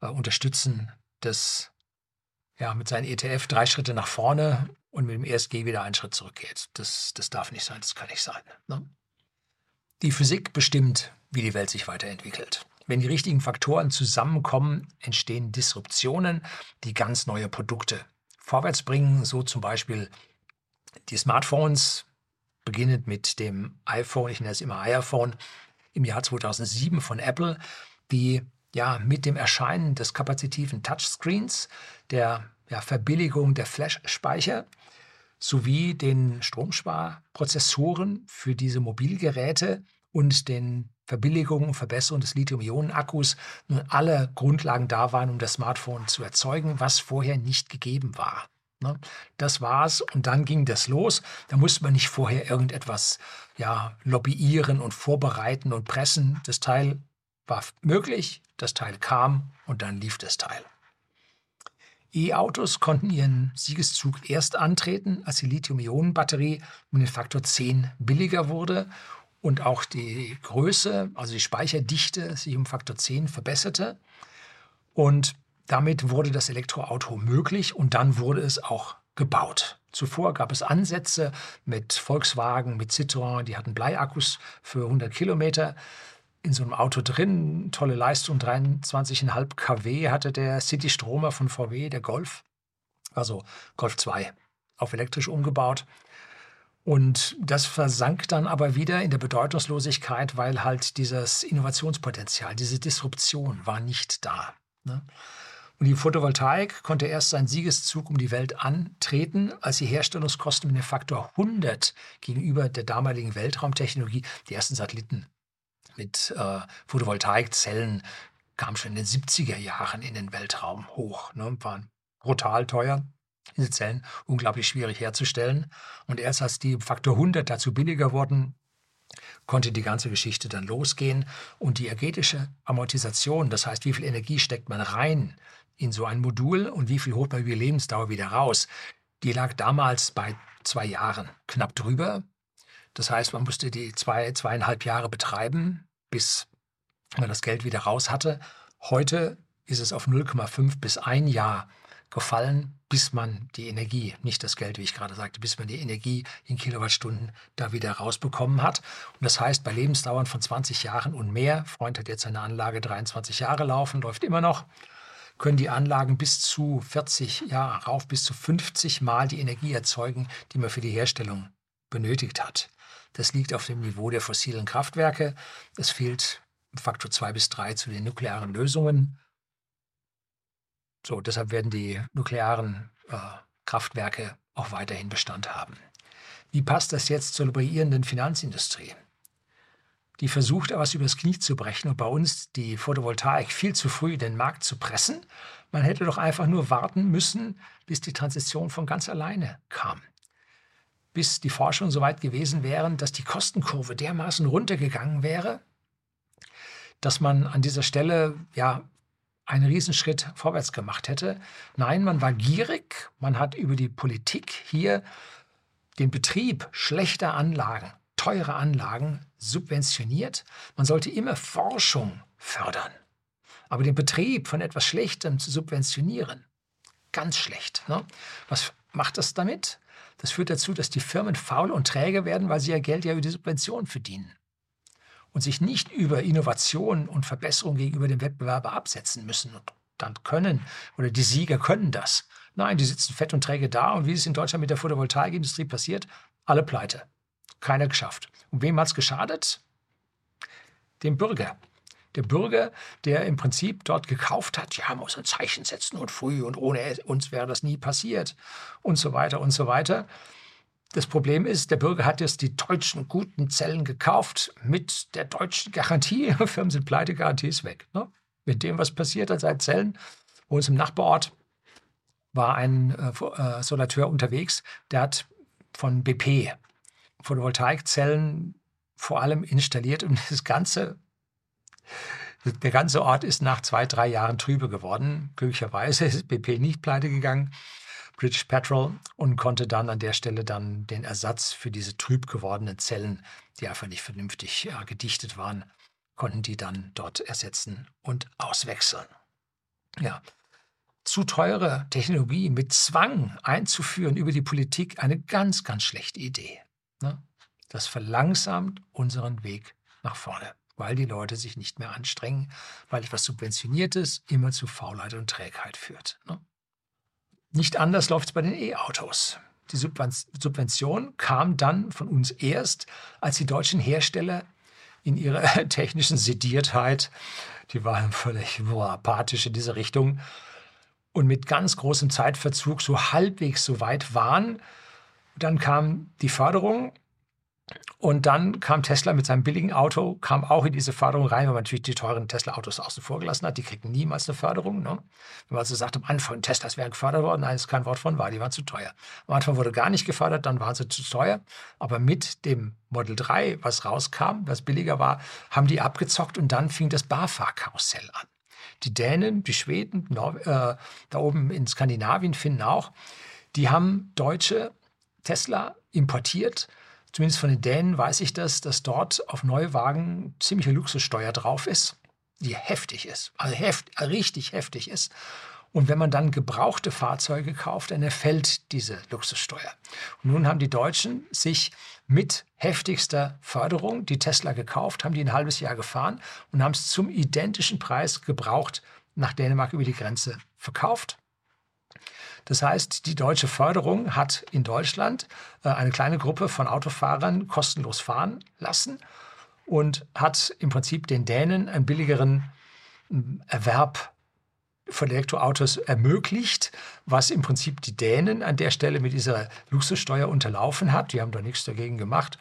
[SPEAKER 1] äh, unterstützen, das ja, mit seinem ETF drei Schritte nach vorne und mit dem ESG wieder einen Schritt zurückgeht. Das, das darf nicht sein, das kann nicht sein. Ne? Die Physik bestimmt, wie die Welt sich weiterentwickelt. Wenn die richtigen Faktoren zusammenkommen, entstehen Disruptionen, die ganz neue Produkte vorwärts bringen. So zum Beispiel die Smartphones, beginnend mit dem iPhone, ich nenne es immer iPhone, im Jahr 2007 von Apple, die ja mit dem Erscheinen des kapazitiven Touchscreens, der ja, Verbilligung der Flash-Speicher sowie den Stromsparprozessoren für diese Mobilgeräte und den Verbilligung und Verbesserung des Lithium-Ionen-Akkus nun alle Grundlagen da waren, um das Smartphone zu erzeugen, was vorher nicht gegeben war. Ne? Das war's und dann ging das los. Da musste man nicht vorher irgendetwas ja, lobbyieren und vorbereiten und pressen. Das Teil war möglich, das Teil kam und dann lief das Teil. E-Autos konnten ihren Siegeszug erst antreten, als die Lithium-Ionen-Batterie um den Faktor 10 billiger wurde und auch die Größe, also die Speicherdichte, sich um Faktor 10 verbesserte. Und damit wurde das Elektroauto möglich und dann wurde es auch gebaut. Zuvor gab es Ansätze mit Volkswagen, mit Citroën, die hatten Bleiakkus für 100 Kilometer in so einem Auto drin. Tolle Leistung, 23,5 kW hatte der City Stromer von VW, der Golf, also Golf 2, auf elektrisch umgebaut. Und das versank dann aber wieder in der Bedeutungslosigkeit, weil halt dieses Innovationspotenzial, diese Disruption war nicht da. Ne? Und die Photovoltaik konnte erst seinen Siegeszug um die Welt antreten, als die Herstellungskosten mit dem Faktor 100 gegenüber der damaligen Weltraumtechnologie, die ersten Satelliten mit äh, Photovoltaikzellen kamen schon in den 70er Jahren in den Weltraum hoch, ne, waren brutal teuer. Diese Zellen unglaublich schwierig herzustellen. Und erst als die Faktor 100 dazu billiger wurden, konnte die ganze Geschichte dann losgehen. Und die energetische Amortisation, das heißt, wie viel Energie steckt man rein in so ein Modul und wie viel holt man über Lebensdauer wieder raus, die lag damals bei zwei Jahren knapp drüber. Das heißt, man musste die zwei, zweieinhalb Jahre betreiben, bis man das Geld wieder raus hatte. Heute ist es auf 0,5 bis ein Jahr gefallen, bis man die Energie, nicht das Geld, wie ich gerade sagte, bis man die Energie in Kilowattstunden da wieder rausbekommen hat. Und das heißt, bei Lebensdauern von 20 Jahren und mehr, Freund hat jetzt seine Anlage 23 Jahre laufen, läuft immer noch, können die Anlagen bis zu 40, ja, rauf bis zu 50 Mal die Energie erzeugen, die man für die Herstellung benötigt hat. Das liegt auf dem Niveau der fossilen Kraftwerke. Es fehlt Faktor 2 bis 3 zu den nuklearen Lösungen. So, deshalb werden die nuklearen äh, Kraftwerke auch weiterhin Bestand haben. Wie passt das jetzt zur brillierenden Finanzindustrie? Die versucht, etwas übers Knie zu brechen und bei uns die Photovoltaik viel zu früh in den Markt zu pressen. Man hätte doch einfach nur warten müssen, bis die Transition von ganz alleine kam. Bis die Forschung so weit gewesen wären, dass die Kostenkurve dermaßen runtergegangen wäre, dass man an dieser Stelle ja einen Riesenschritt vorwärts gemacht hätte. Nein, man war gierig, man hat über die Politik hier den Betrieb schlechter Anlagen, teure Anlagen subventioniert. Man sollte immer Forschung fördern. Aber den Betrieb von etwas Schlechtem zu subventionieren, ganz schlecht. Ne? Was macht das damit? Das führt dazu, dass die Firmen faul und träge werden, weil sie ihr Geld ja über die Subvention verdienen und sich nicht über Innovation und Verbesserung gegenüber dem Wettbewerber absetzen müssen und dann können oder die Sieger können das. Nein, die sitzen fett und träge da und wie es in Deutschland mit der Photovoltaikindustrie passiert, alle pleite. Keiner geschafft. Und wem hat es geschadet? Dem Bürger. Der Bürger, der im Prinzip dort gekauft hat, ja, muss ein Zeichen setzen und früh und ohne uns wäre das nie passiert und so weiter und so weiter. Das Problem ist, der Bürger hat jetzt die deutschen guten Zellen gekauft mit der deutschen Garantie. Firmen sind pleite, Garantie ist weg. Ne? Mit dem, was passiert an seinen Zellen. Bei uns im Nachbarort war ein äh, äh Solateur unterwegs, der hat von BP Photovoltaikzellen vor allem installiert und das ganze der ganze Ort ist nach zwei, drei Jahren trübe geworden. Glücklicherweise ist BP nicht pleite gegangen. British Petrol und konnte dann an der Stelle dann den Ersatz für diese trüb gewordenen Zellen, die einfach nicht vernünftig ja, gedichtet waren, konnten die dann dort ersetzen und auswechseln. Ja, zu teure Technologie mit Zwang einzuführen über die Politik eine ganz, ganz schlechte Idee. Ne? Das verlangsamt unseren Weg nach vorne, weil die Leute sich nicht mehr anstrengen, weil etwas Subventioniertes immer zu Faulheit und Trägheit führt. Ne? Nicht anders läuft es bei den E-Autos. Die Subvention kam dann von uns erst, als die deutschen Hersteller in ihrer technischen Sediertheit, die waren völlig boah, apathisch in diese Richtung und mit ganz großem Zeitverzug so halbwegs so weit waren. Dann kam die Förderung und dann kam Tesla mit seinem billigen Auto, kam auch in diese Förderung rein, weil man natürlich die teuren Tesla-Autos außen vor gelassen hat. Die kriegten niemals eine Förderung. Ne? Wenn man also sagt, am Anfang Teslas wären gefördert worden, nein, ist kein Wort von wahr, die waren zu teuer. Am Anfang wurde gar nicht gefördert, dann waren sie zu teuer. Aber mit dem Model 3, was rauskam, was billiger war, haben die abgezockt und dann fing das BAFA-Karussell an. Die Dänen, die Schweden, Nor äh, da oben in Skandinavien, Finnen auch, die haben deutsche Tesla importiert zumindest von den Dänen weiß ich das, dass dort auf Neuwagen ziemliche Luxussteuer drauf ist, die heftig ist, also heft, richtig heftig ist. Und wenn man dann gebrauchte Fahrzeuge kauft, dann erfällt diese Luxussteuer. Und nun haben die Deutschen sich mit heftigster Förderung die Tesla gekauft, haben die ein halbes Jahr gefahren und haben es zum identischen Preis gebraucht nach Dänemark über die Grenze verkauft. Das heißt, die deutsche Förderung hat in Deutschland äh, eine kleine Gruppe von Autofahrern kostenlos fahren lassen und hat im Prinzip den Dänen einen billigeren hm, Erwerb von Elektroautos ermöglicht, was im Prinzip die Dänen an der Stelle mit dieser Luxussteuer unterlaufen hat. Die haben da nichts dagegen gemacht.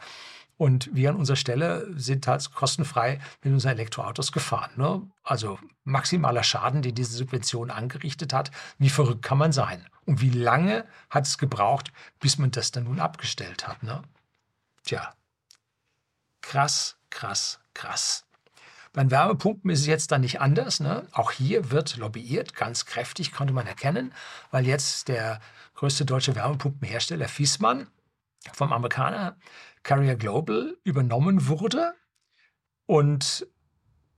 [SPEAKER 1] Und wir an unserer Stelle sind halt kostenfrei mit unseren Elektroautos gefahren. Ne? Also maximaler Schaden, den diese Subvention angerichtet hat. Wie verrückt kann man sein? Und wie lange hat es gebraucht, bis man das dann nun abgestellt hat? Ne? Tja, krass, krass, krass. Bei den Wärmepumpen ist es jetzt dann nicht anders. Ne? Auch hier wird lobbyiert, ganz kräftig konnte man erkennen, weil jetzt der größte deutsche Wärmepumpenhersteller Fiesmann vom Amerikaner Carrier Global übernommen wurde. Und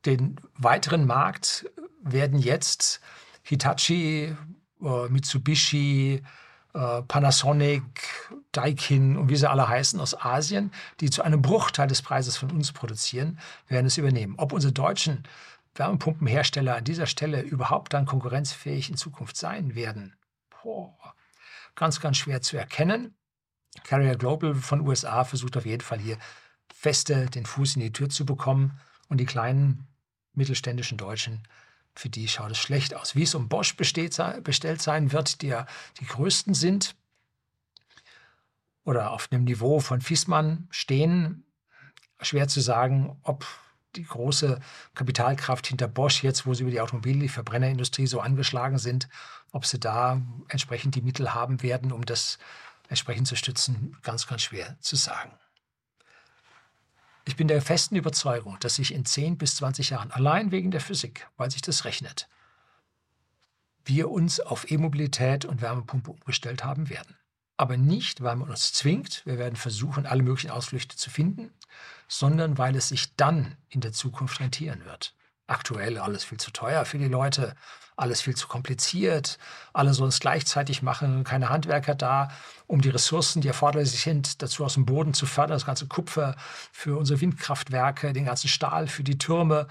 [SPEAKER 1] den weiteren Markt werden jetzt Hitachi, äh, Mitsubishi, äh, Panasonic, Daikin und wie sie alle heißen aus Asien, die zu einem Bruchteil des Preises von uns produzieren, werden es übernehmen. Ob unsere deutschen Wärmepumpenhersteller an dieser Stelle überhaupt dann konkurrenzfähig in Zukunft sein werden, boah, ganz, ganz schwer zu erkennen. Carrier Global von USA versucht auf jeden Fall hier feste den Fuß in die Tür zu bekommen und die kleinen mittelständischen Deutschen, für die schaut es schlecht aus. Wie es um Bosch besteht, bestellt sein wird, die ja die größten sind oder auf einem Niveau von Fiesmann stehen, schwer zu sagen, ob die große Kapitalkraft hinter Bosch jetzt, wo sie über die Automobil-, die Verbrennerindustrie so angeschlagen sind, ob sie da entsprechend die Mittel haben werden, um das entsprechend zu stützen, ganz, ganz schwer zu sagen. Ich bin der festen Überzeugung, dass sich in 10 bis 20 Jahren allein wegen der Physik, weil sich das rechnet, wir uns auf E-Mobilität und Wärmepumpe umgestellt haben werden. Aber nicht, weil man uns zwingt, wir werden versuchen, alle möglichen Ausflüchte zu finden, sondern weil es sich dann in der Zukunft rentieren wird. Aktuell alles viel zu teuer für die Leute, alles viel zu kompliziert, alle sollen es gleichzeitig machen, keine Handwerker da, um die Ressourcen, die erforderlich sind, dazu aus dem Boden zu fördern, das ganze Kupfer für unsere Windkraftwerke, den ganzen Stahl für die Türme.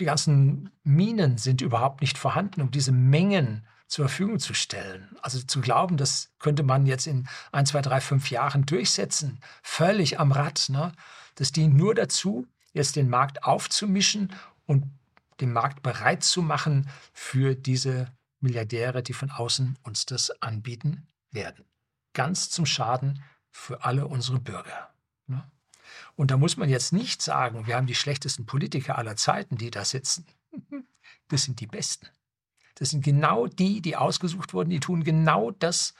[SPEAKER 1] Die ganzen Minen sind überhaupt nicht vorhanden, um diese Mengen zur Verfügung zu stellen. Also zu glauben, das könnte man jetzt in ein, zwei, drei, fünf Jahren durchsetzen, völlig am Rad. Ne? Das dient nur dazu, jetzt den Markt aufzumischen und den Markt bereit zu machen für diese Milliardäre, die von außen uns das anbieten werden. Ganz zum Schaden für alle unsere Bürger. Ne? Und da muss man jetzt nicht sagen, wir haben die schlechtesten Politiker aller Zeiten, die da sitzen. Das sind die Besten. Das sind genau die, die ausgesucht wurden, die tun genau das,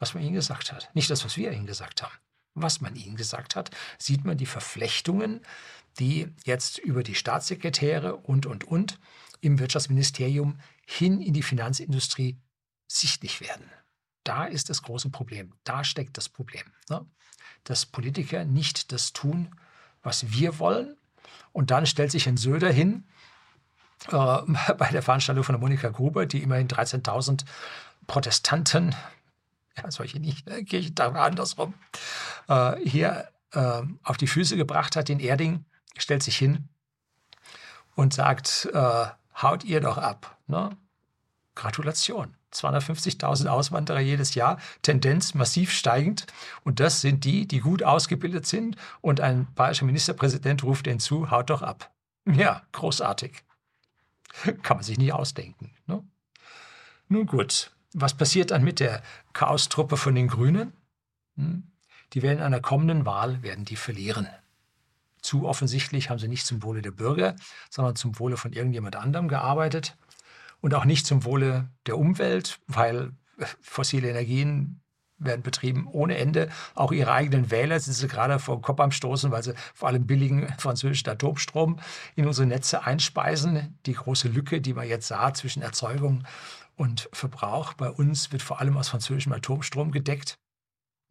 [SPEAKER 1] was man ihnen gesagt hat. Nicht das, was wir ihnen gesagt haben. Was man ihnen gesagt hat, sieht man die Verflechtungen die jetzt über die Staatssekretäre und, und, und im Wirtschaftsministerium hin in die Finanzindustrie sichtlich werden. Da ist das große Problem. Da steckt das Problem. Ne? Dass Politiker nicht das tun, was wir wollen. Und dann stellt sich ein Söder hin äh, bei der Veranstaltung von Monika Gruber, die immerhin 13.000 Protestanten, ja, solche nicht, ne, Kirchentage andersrum, äh, hier äh, auf die Füße gebracht hat in Erding stellt sich hin und sagt, äh, haut ihr doch ab. Ne? Gratulation. 250.000 Auswanderer jedes Jahr, Tendenz massiv steigend. Und das sind die, die gut ausgebildet sind. Und ein bayerischer Ministerpräsident ruft ihnen zu, haut doch ab. Ja, großartig. Kann man sich nicht ausdenken. Ne? Nun gut, was passiert dann mit der Chaostruppe von den Grünen? Hm? Die werden in einer kommenden Wahl werden die verlieren. Zu offensichtlich haben sie nicht zum Wohle der Bürger, sondern zum Wohle von irgendjemand anderem gearbeitet und auch nicht zum Wohle der Umwelt, weil äh, fossile Energien werden betrieben ohne Ende. Auch ihre eigenen Wähler sind sie gerade vor den Kopf am Stoßen, weil sie vor allem billigen französischen Atomstrom in unsere Netze einspeisen. Die große Lücke, die man jetzt sah zwischen Erzeugung und Verbrauch bei uns, wird vor allem aus französischem Atomstrom gedeckt.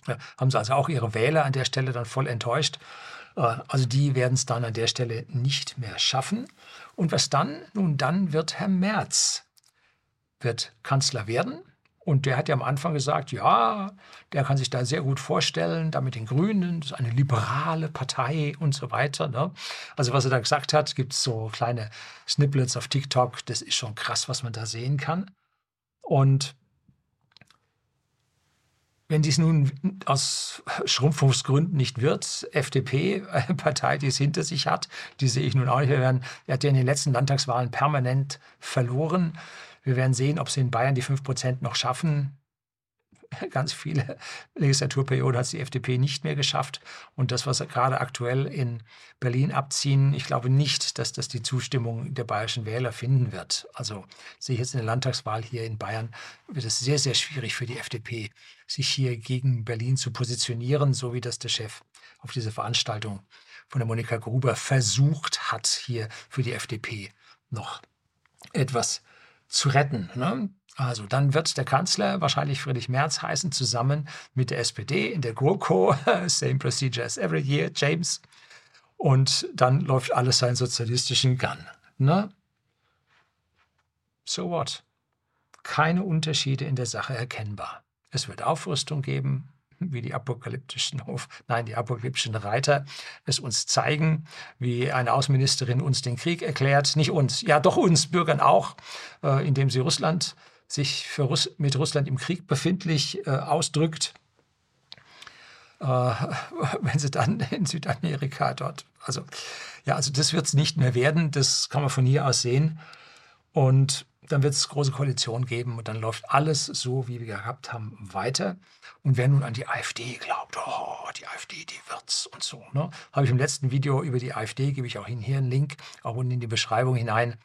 [SPEAKER 1] Ja, haben sie also auch ihre Wähler an der Stelle dann voll enttäuscht. Äh, also die werden es dann an der Stelle nicht mehr schaffen. Und was dann? Nun, dann wird Herr Merz wird Kanzler werden. Und der hat ja am Anfang gesagt, ja, der kann sich da sehr gut vorstellen, da mit den Grünen, das ist eine liberale Partei und so weiter. Ne? Also was er da gesagt hat, gibt es so kleine Snippets auf TikTok, das ist schon krass, was man da sehen kann. Und wenn dies nun aus Schrumpfungsgründen nicht wird, FDP, eine Partei, die es hinter sich hat, die sehe ich nun auch nicht. Wir werden, er hat ja in den letzten Landtagswahlen permanent verloren. Wir werden sehen, ob sie in Bayern die 5% noch schaffen. ganz viele Legislaturperioden hat es die FDP nicht mehr geschafft. Und das, was gerade aktuell in Berlin abziehen, ich glaube nicht, dass das die Zustimmung der bayerischen Wähler finden wird. Also sehe ich jetzt in der Landtagswahl hier in Bayern, wird es sehr, sehr schwierig für die FDP, sich hier gegen Berlin zu positionieren, so wie das der Chef auf diese Veranstaltung von der Monika Gruber versucht hat, hier für die FDP noch etwas zu retten. Ne? Also dann wird der Kanzler wahrscheinlich Friedrich Merz heißen, zusammen mit der SPD in der GroKo, same procedure as every year, James. Und dann läuft alles seinen sozialistischen Gun. Ne? So what? Keine Unterschiede in der Sache erkennbar. Es wird Aufrüstung geben, wie die apokalyptischen Hof, nein, die apokalyptischen Reiter es uns zeigen, wie eine Außenministerin uns den Krieg erklärt, nicht uns, ja doch uns Bürgern auch, äh, indem sie Russland sich Russ mit Russland im Krieg befindlich äh, ausdrückt, äh, wenn sie dann in Südamerika dort, also ja, also das wird es nicht mehr werden, das kann man von hier aus sehen und dann wird es große Koalition geben und dann läuft alles so, wie wir gehabt haben, weiter. Und wer nun an die AfD glaubt, oh, die AfD, die wird's und so, ne? habe ich im letzten Video über die AfD, gebe ich auch Ihnen hier einen Link, auch unten in die Beschreibung hinein.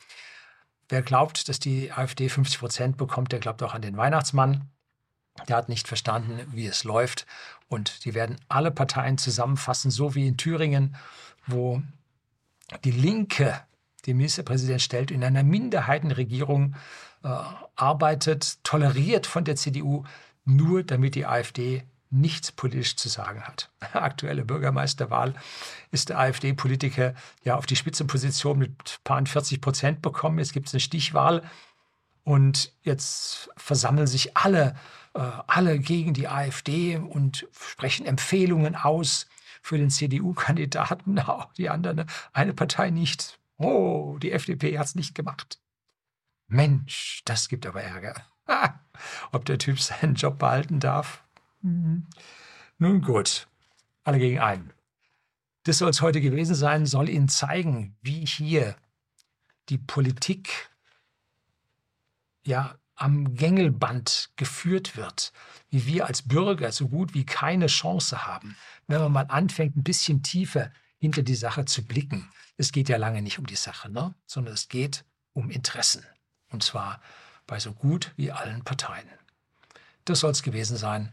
[SPEAKER 1] Wer glaubt, dass die AfD 50 Prozent bekommt, der glaubt auch an den Weihnachtsmann. Der hat nicht verstanden, wie es läuft. Und die werden alle Parteien zusammenfassen, so wie in Thüringen, wo die Linke den Ministerpräsident stellt, in einer Minderheitenregierung äh, arbeitet, toleriert von der CDU, nur damit die AfD nichts politisch zu sagen hat. Aktuelle Bürgermeisterwahl ist der AfD-Politiker ja auf die Spitzenposition mit paar 40 Prozent bekommen. Jetzt gibt es eine Stichwahl und jetzt versammeln sich alle, äh, alle gegen die AfD und sprechen Empfehlungen aus für den CDU-Kandidaten. Die anderen, eine Partei nicht. Oh, die FDP hat es nicht gemacht. Mensch, das gibt aber Ärger. Ob der Typ seinen Job behalten darf? Mhm. Nun gut, alle gegen einen. Das soll es heute gewesen sein, soll Ihnen zeigen, wie hier die Politik ja am Gängelband geführt wird, wie wir als Bürger so gut wie keine Chance haben, wenn man mal anfängt, ein bisschen tiefer hinter die Sache zu blicken. Es geht ja lange nicht um die Sache, ne? sondern es geht um Interessen. Und zwar bei so gut wie allen Parteien. Das soll es gewesen sein.